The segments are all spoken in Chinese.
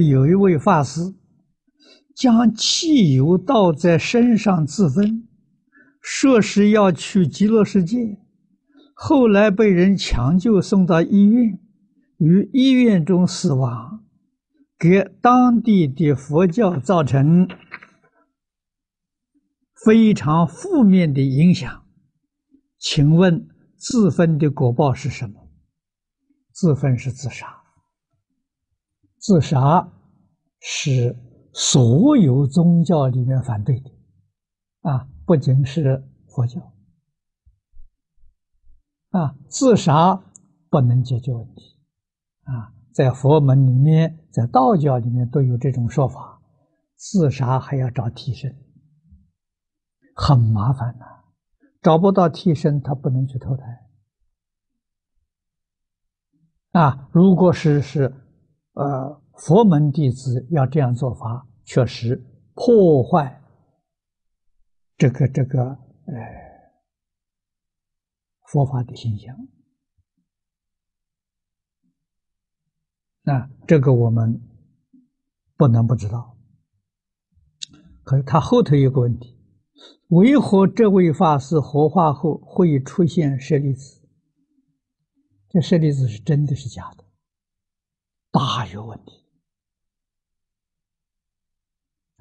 有一位法师将汽油倒在身上自焚，说是要去极乐世界，后来被人抢救送到医院，于医院中死亡，给当地的佛教造成非常负面的影响。请问自焚的果报是什么？自焚是自杀。自杀是所有宗教里面反对的，啊，不仅是佛教，啊，自杀不能解决问题，啊，在佛门里面，在道教里面都有这种说法，自杀还要找替身，很麻烦呐，找不到替身，他不能去投胎，啊，如果是是。呃，佛门弟子要这样做法，确实破坏这个这个呃佛法的形象。那这个我们不能不知道。可是他后头有个问题：为何这位法师火化后会出现舍利子？这舍利子是真的是假的？大有问题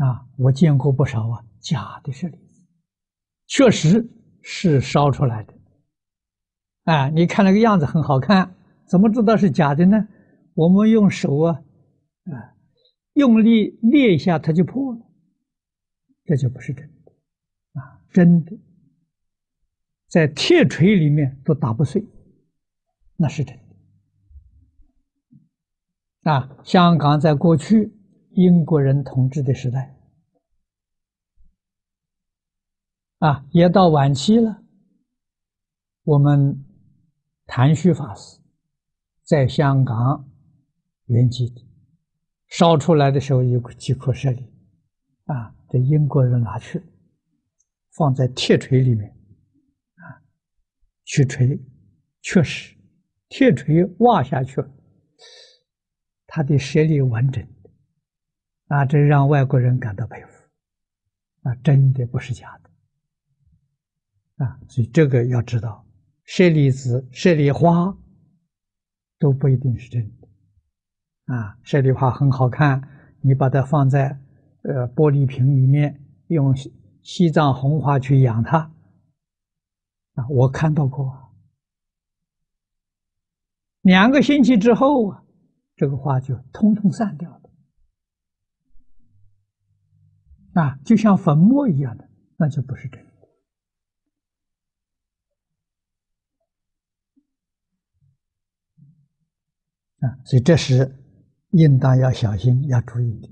啊！我见过不少啊，假的舍利子，确实是烧出来的。啊，你看那个样子很好看，怎么知道是假的呢？我们用手啊，啊，用力捏一下，它就破了，这就不是真的啊！真的，在铁锤里面都打不碎，那是真的。啊，香港在过去英国人统治的时代，啊，也到晚期了。我们谭虚法师在香港圆寂，烧出来的时候有几颗舍利，啊，这英国人拿去放在铁锤里面，啊，去锤，确实铁锤挖下去。他的舍利完整，啊，这让外国人感到佩服，啊，真的不是假的，啊，所以这个要知道，舍利子、舍利花都不一定是真的，啊，舍利花很好看，你把它放在呃玻璃瓶里面，用西藏红花去养它，啊，我看到过，两个星期之后啊。这个花就通通散掉了，啊，就像粉末一样的，那就不是真的，啊，所以这是应当要小心、要注意的。